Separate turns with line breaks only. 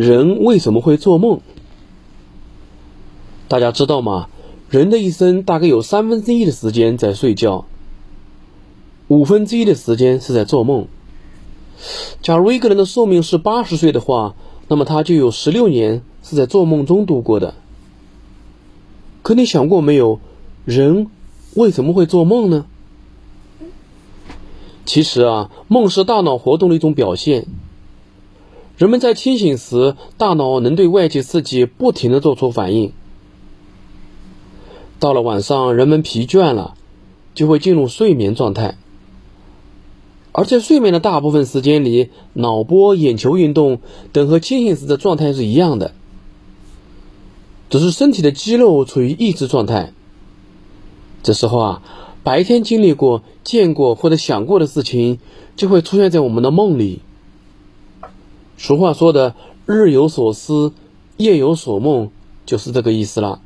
人为什么会做梦？大家知道吗？人的一生大概有三分之一的时间在睡觉，五分之一的时间是在做梦。假如一个人的寿命是八十岁的话，那么他就有十六年是在做梦中度过的。可你想过没有，人为什么会做梦呢？其实啊，梦是大脑活动的一种表现。人们在清醒时，大脑能对外界刺激不停的做出反应。到了晚上，人们疲倦了，就会进入睡眠状态。而在睡眠的大部分时间里，脑波、眼球运动等和清醒时的状态是一样的，只是身体的肌肉处于抑制状态。这时候啊，白天经历过、见过或者想过的事情，就会出现在我们的梦里。俗话说的“日有所思，夜有所梦”，就是这个意思了。